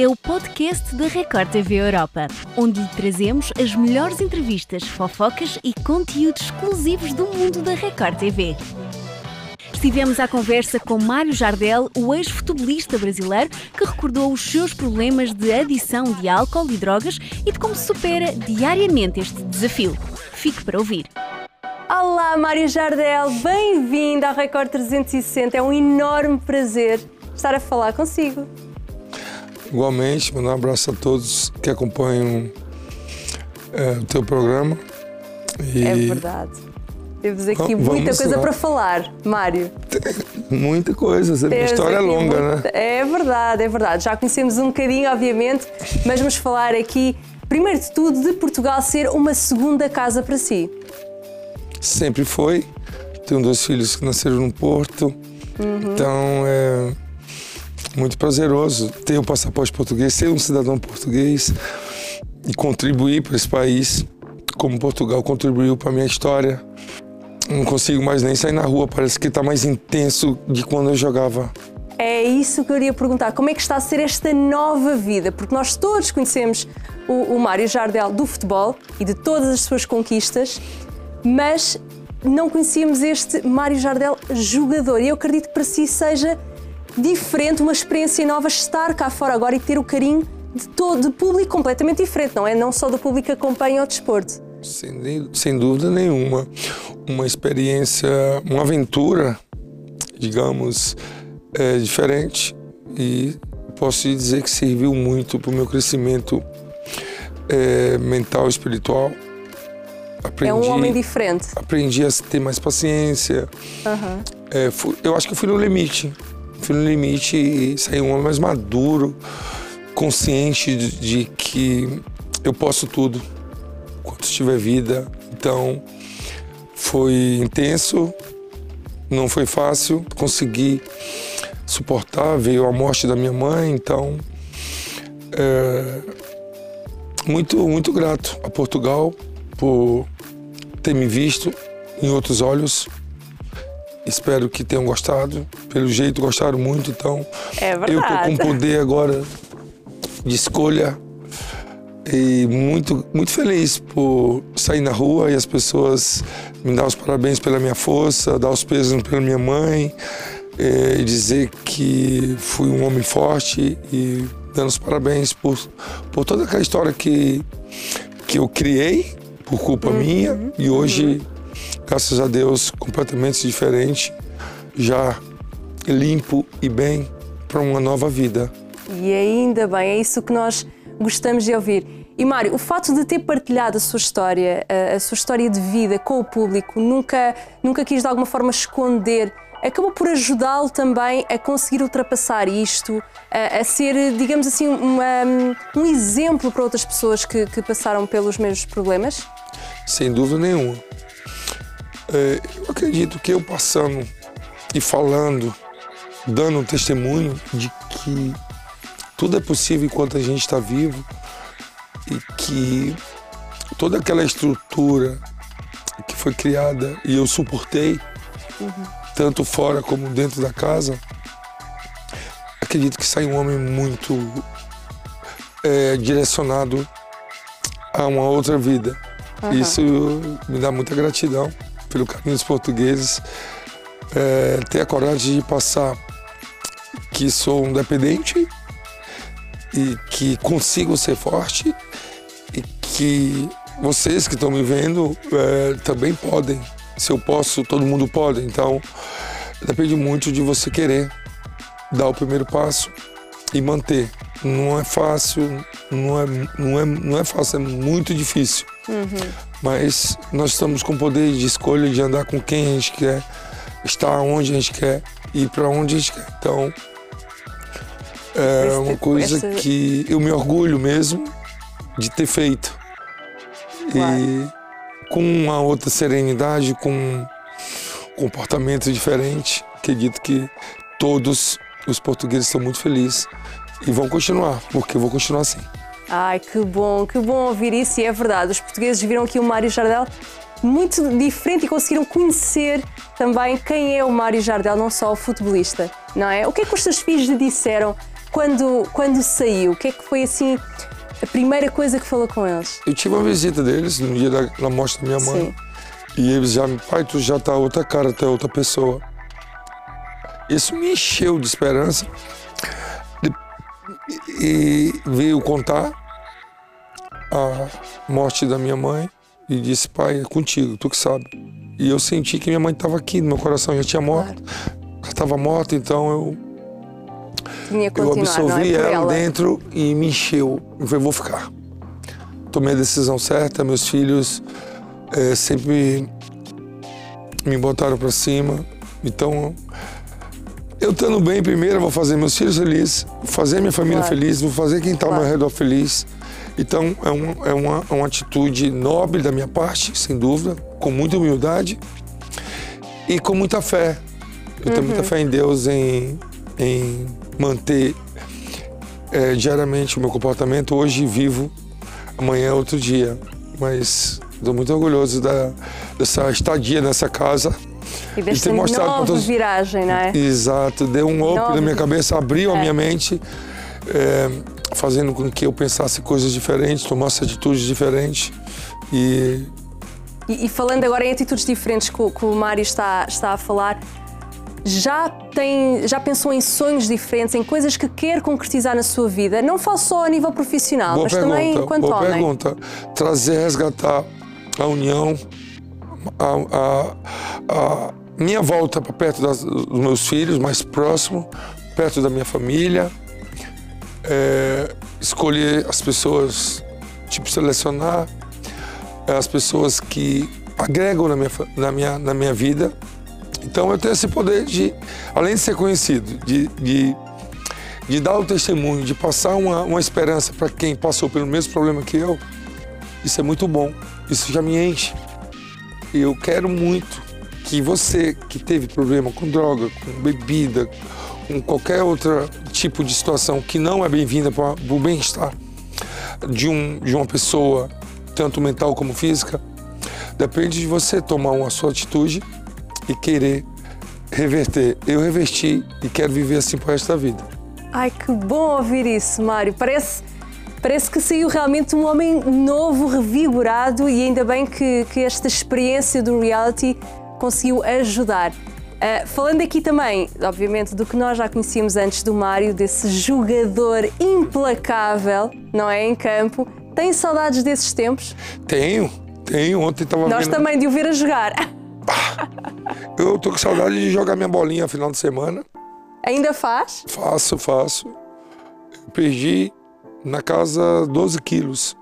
é o podcast da Record TV Europa, onde lhe trazemos as melhores entrevistas, fofocas e conteúdos exclusivos do mundo da Record TV. Estivemos à conversa com Mário Jardel, o ex-futebolista brasileiro que recordou os seus problemas de adição de álcool e drogas e de como supera diariamente este desafio. Fique para ouvir. Olá, Mário Jardel, bem-vindo à Record 360. É um enorme prazer estar a falar consigo. Igualmente, mandar um abraço a todos que acompanham é, o teu programa. E... É verdade. Temos aqui vamos muita coisa lá. para falar, Mário. Muita coisa, a história é longa, né? né? É verdade, é verdade. Já conhecemos um bocadinho, obviamente, mas vamos falar aqui, primeiro de tudo, de Portugal ser uma segunda casa para si. Sempre foi. Tenho dois filhos que nasceram no Porto, uhum. então é muito prazeroso ter um passaporte português, ser um cidadão português e contribuir para esse país como Portugal contribuiu para a minha história. Não consigo mais nem sair na rua, parece que está mais intenso de quando eu jogava. É isso que eu iria perguntar. Como é que está a ser esta nova vida? Porque nós todos conhecemos o, o Mário Jardel do futebol e de todas as suas conquistas, mas não conhecíamos este Mário Jardel jogador. E eu acredito que para si seja diferente, uma experiência nova, estar cá fora agora e ter o carinho de todo, de público completamente diferente, não é? Não só do público que acompanha o desporto. Sem, sem dúvida nenhuma. Uma experiência, uma aventura, digamos, é, diferente e posso dizer que serviu muito para o meu crescimento é, mental e espiritual. Aprendi, é um homem diferente. Aprendi a ter mais paciência. Uhum. É, fui, eu acho que fui no limite fui no limite e saí um homem mais maduro, consciente de, de que eu posso tudo quando tiver vida. Então foi intenso, não foi fácil, consegui suportar, veio a morte da minha mãe, então é, muito, muito grato a Portugal por ter me visto em outros olhos, Espero que tenham gostado. Pelo jeito, gostaram muito. Então, é eu estou com poder agora de escolha e muito, muito feliz por sair na rua e as pessoas me dar os parabéns pela minha força, dar os pesos pela minha mãe eh, e dizer que fui um homem forte e dando os parabéns por, por toda aquela história que, que eu criei por culpa uhum. minha e hoje uhum graças a Deus, completamente diferente, já limpo e bem para uma nova vida. E ainda bem, é isso que nós gostamos de ouvir. E Mário, o fato de ter partilhado a sua história, a sua história de vida com o público, nunca, nunca quis de alguma forma esconder, acabou por ajudá-lo também a conseguir ultrapassar isto, a, a ser, digamos assim, uma, um exemplo para outras pessoas que, que passaram pelos mesmos problemas? Sem dúvida nenhuma. É, eu acredito que eu passando e falando, dando um testemunho de que tudo é possível enquanto a gente está vivo e que toda aquela estrutura que foi criada e eu suportei, uhum. tanto fora como dentro da casa, acredito que sai um homem muito é, direcionado a uma outra vida. Uhum. Isso me dá muita gratidão pelo caminho dos portugueses, é, ter a coragem de passar que sou um dependente e que consigo ser forte e que vocês que estão me vendo é, também podem. Se eu posso, todo mundo pode. Então, depende muito de você querer dar o primeiro passo e manter. Não é fácil, não é, não é, não é fácil, é muito difícil. Uhum. Mas nós estamos com o poder de escolha de andar com quem a gente quer, estar onde a gente quer, ir para onde a gente quer. Então, é uma coisa que eu me orgulho mesmo de ter feito. E com uma outra serenidade, com um comportamento diferente, acredito que todos os portugueses estão muito felizes e vão continuar, porque eu vou continuar assim. Ai, que bom, que bom ouvir isso e é verdade. Os portugueses viram aqui o Mário Jardel muito diferente e conseguiram conhecer também quem é o Mário Jardel, não só o futebolista. não é? O que é que os seus filhos lhe disseram quando, quando saiu? O que é que foi assim a primeira coisa que falou com eles? Eu tive uma visita deles no dia da, da morte da minha mãe. Sim. E eles já me, pai, tu já tá outra cara, tu é outra pessoa. Isso me encheu de esperança. E veio contar a morte da minha mãe e disse, pai, é contigo, tu que sabe. E eu senti que minha mãe estava aqui, no meu coração já tinha morto. Já estava morta, então eu, eu é? absorvi Por ela, ela. dentro e me encheu. Eu falei, vou ficar. Tomei a decisão certa, meus filhos eh, sempre me botaram para cima. Então, eu estando bem primeiro, eu vou fazer meus filhos felizes, vou fazer minha família Claro. feliz, vou fazer quem está ao Claro. meu redor feliz. Então, é, um, é uma, é uma atitude nobre da minha parte, sem dúvida, com muita humildade e com muita fé. Eu tenho Uhum. muita fé em Deus, em, em manter eh, diariamente o meu comportamento. Hoje vivo, amanhã é outro dia. Mas estou muito orgulhoso da, dessa estadia nessa casa. E desta nova pra todos- viragem, não é? Exato, deu um up na minha cabeça, abriu a É. minha mente, eh, fazendo com que eu pensasse coisas diferentes, tomasse atitudes diferentes. E E, e falando agora em atitudes diferentes que o, que o Mário está, está a falar, já tem, já pensou em sonhos diferentes, em coisas que quer concretizar na sua vida? Não falo só a nível profissional, Boa mas pergunta, também enquanto boa homem. pergunta. Trazer, resgatar a união, a, a- a minha volta para perto das- dos meus filhos, mais próximo, perto da minha família. É, escolher as pessoas, tipo, selecionar é, as pessoas que agregam na minha, na minha, na minha vida. Então eu tenho esse poder de, além de ser conhecido, de, de de dar o testemunho, de passar uma, uma esperança para quem passou pelo mesmo problema que eu, isso é muito bom. Isso já me enche. Eu quero muito que você que teve problema com droga, com bebida, com qualquer outro tipo de situação que não é bem-vinda para o bem-estar de, um, de uma pessoa, tanto mental como física, depende de você tomar uma sua atitude e querer reverter. Eu reverti e quero viver assim pro resto da vida. Ai, que bom ouvir isso, Mário. Parece, parece que saiu realmente um homem novo, revigorado e ainda bem que, que esta experiência do reality conseguiu ajudar. Ah, falando aqui também, obviamente, do que nós já conhecíamos antes do Mário, desse jogador implacável, não é? Em campo. Tem saudades desses tempos? Tenho, tenho. Ontem tava Nós vendo. também de o ver a jogar. Eu tô com saudade de jogar minha bolinha no final de semana. Ainda faz? Faço, faço. Eu perdi na casa 12 quilos.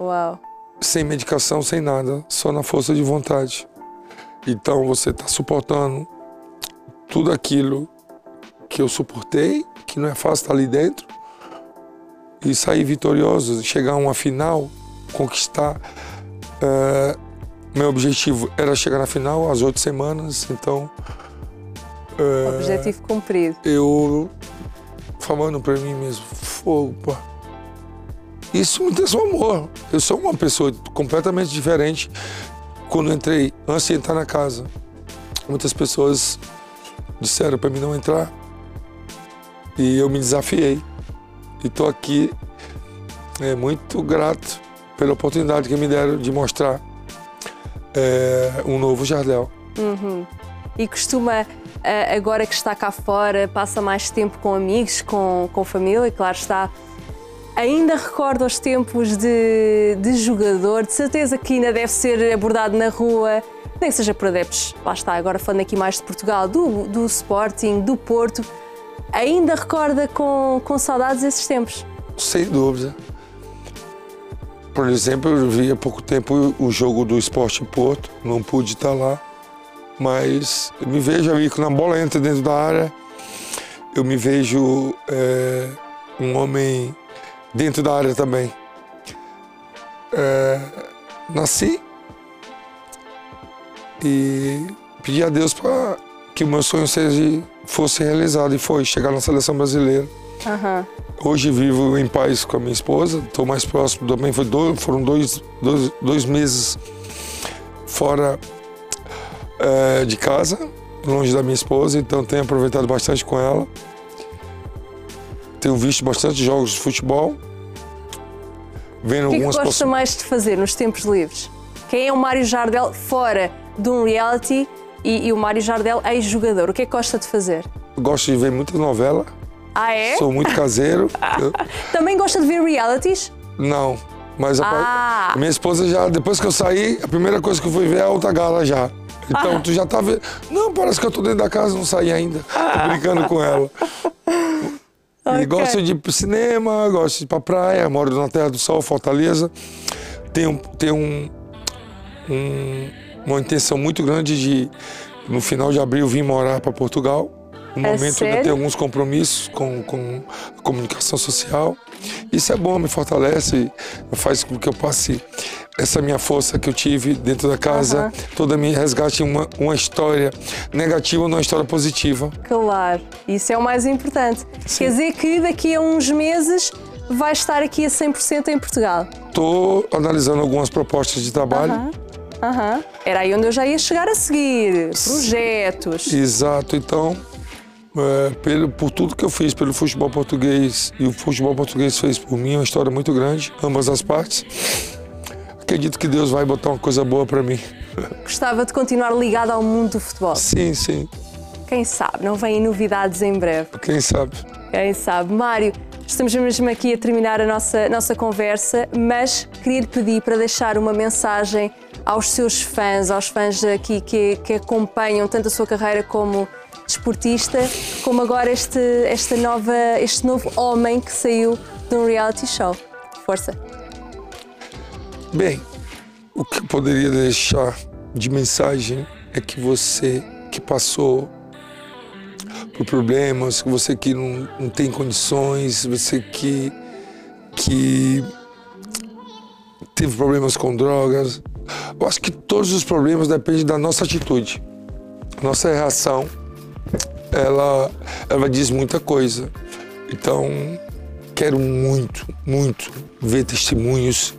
Uau. Sem medicação, sem nada. Só na força de vontade. Então você tá suportando tudo aquilo que eu suportei, que não é fácil estar ali dentro. E sair vitorioso, chegar a uma final, conquistar. eh, meu objetivo era chegar na final às oito semanas, então É. Objetivo cumprido. eu falando pra mim mesmo, fogo. Isso me transformou. Eu sou uma pessoa completamente diferente quando entrei, antes de entrar na casa. Muitas pessoas disseram pra mim não entrar e eu me desafiei. E tô aqui é, muito grato pela oportunidade que me deram de mostrar é, um novo Jardel. E costuma, ah, agora que está cá fora, passa mais tempo com amigos, com, com família, claro está. Ainda recorda os tempos de, de jogador, de certeza que ainda deve ser abordado na rua, nem seja por adeptos, lá está, agora falando aqui mais de Portugal, do, do Sporting, do Porto. Ainda recorda com, com saudades esses tempos? Sem dúvida. Por exemplo, eu vi há pouco tempo o jogo do Esporte Porto, não pude estar lá, mas eu me vejo ali quando a bola entra dentro da área, eu me vejo é, um homem dentro da área também. É, nasci e pedi a Deus para que o meu sonho seja, fosse realizado e foi chegar na seleção brasileira. Aham. Hoje vivo em paz com a minha esposa, estou mais próximo também. Foi dois, foram dois, dois, dois meses fora eh, de casa. longe da minha esposa, então tenho aproveitado bastante com ela. Tenho visto bastante jogos de futebol. Vendo O que é que algumas gosta possi- mais de fazer nos tempos livres? Quem é o Mário Jardel fora de um reality e, e o Mário Jardel ex-jogador? O que é que gosta de fazer? Gosto de ver muita novela. Ah, é? Sou muito caseiro. Também gosta de ver realities? não, mas Ah. a minha esposa já, depois que eu saí, a primeira coisa que eu fui ver é a outra gala já. Então Ah. tu já tá vendo. Não, parece que eu tô dentro da casa, não saí ainda. Tô brincando com ela. E Ok. gosto de ir pro cinema, gosto de ir pra praia, moro na Terra do Sol, Fortaleza. Tenho, tenho um, um- uma intenção muito grande de, no final de abril, vir morar para Portugal. No É momento ainda sério? tenho alguns compromissos com, com a comunicação social. Isso é bom, me fortalece, faz com que eu passe essa minha força que eu tive dentro da casa, Aham. toda me resgate uma, uma história negativa numa história positiva. Claro, isso é o mais importante. Quer dizer que daqui a uns meses vai estar aqui a 100% em Portugal. Estou analisando algumas propostas de trabalho. Aham. Era aí onde eu já ia chegar a seguir. Projetos. Exato, então, é, pelo, por tudo que eu fiz pelo futebol português e o futebol português fez por mim, é uma história muito grande, ambas as partes. Acredito que Deus vai botar uma coisa boa para mim. Gostava de continuar ligado ao mundo do futebol. Sim, sim, Quem sabe, não vêm novidades em breve. quem sabe. Quem sabe. Mário, estamos mesmo aqui a terminar a nossa, nossa conversa, mas queria lhe pedir para deixar uma mensagem aos seus fãs, aos fãs aqui que, que acompanham tanto a sua carreira como desportista, como agora este, esta nova, este novo homem que saiu de um reality show. Força. Bem, o que eu poderia deixar de mensagem é que você que passou por problemas, você que não, não tem condições, você que, que teve problemas com drogas. Eu acho que todos os problemas dependem da nossa atitude. Nossa reação, ela, ela diz muita coisa. Então, quero muito, muito ver testemunhos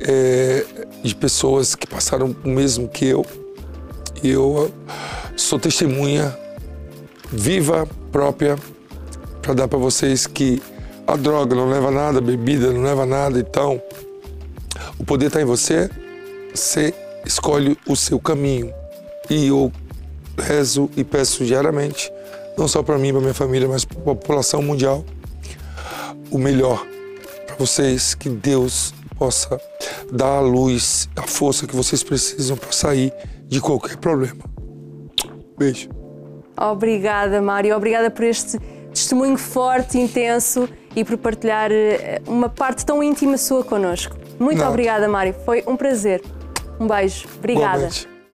é, de pessoas que passaram o mesmo que eu. E eu sou testemunha viva, própria, para dar para vocês que a droga não leva nada, a bebida não leva nada. Então, o poder está em você, você escolhe o seu caminho. E eu rezo e peço diariamente, não só para mim, para minha família, mas para a população mundial, o melhor para vocês, que Deus possa dar a luz, a força que vocês precisam para sair de qualquer problema. Beijo. Obrigada, Mário. Obrigada por este testemunho forte, intenso e por partilhar eh, uma parte tão íntima sua connosco. Muito Nada. obrigada, Mário. Foi um prazer. Um beijo. Obrigada.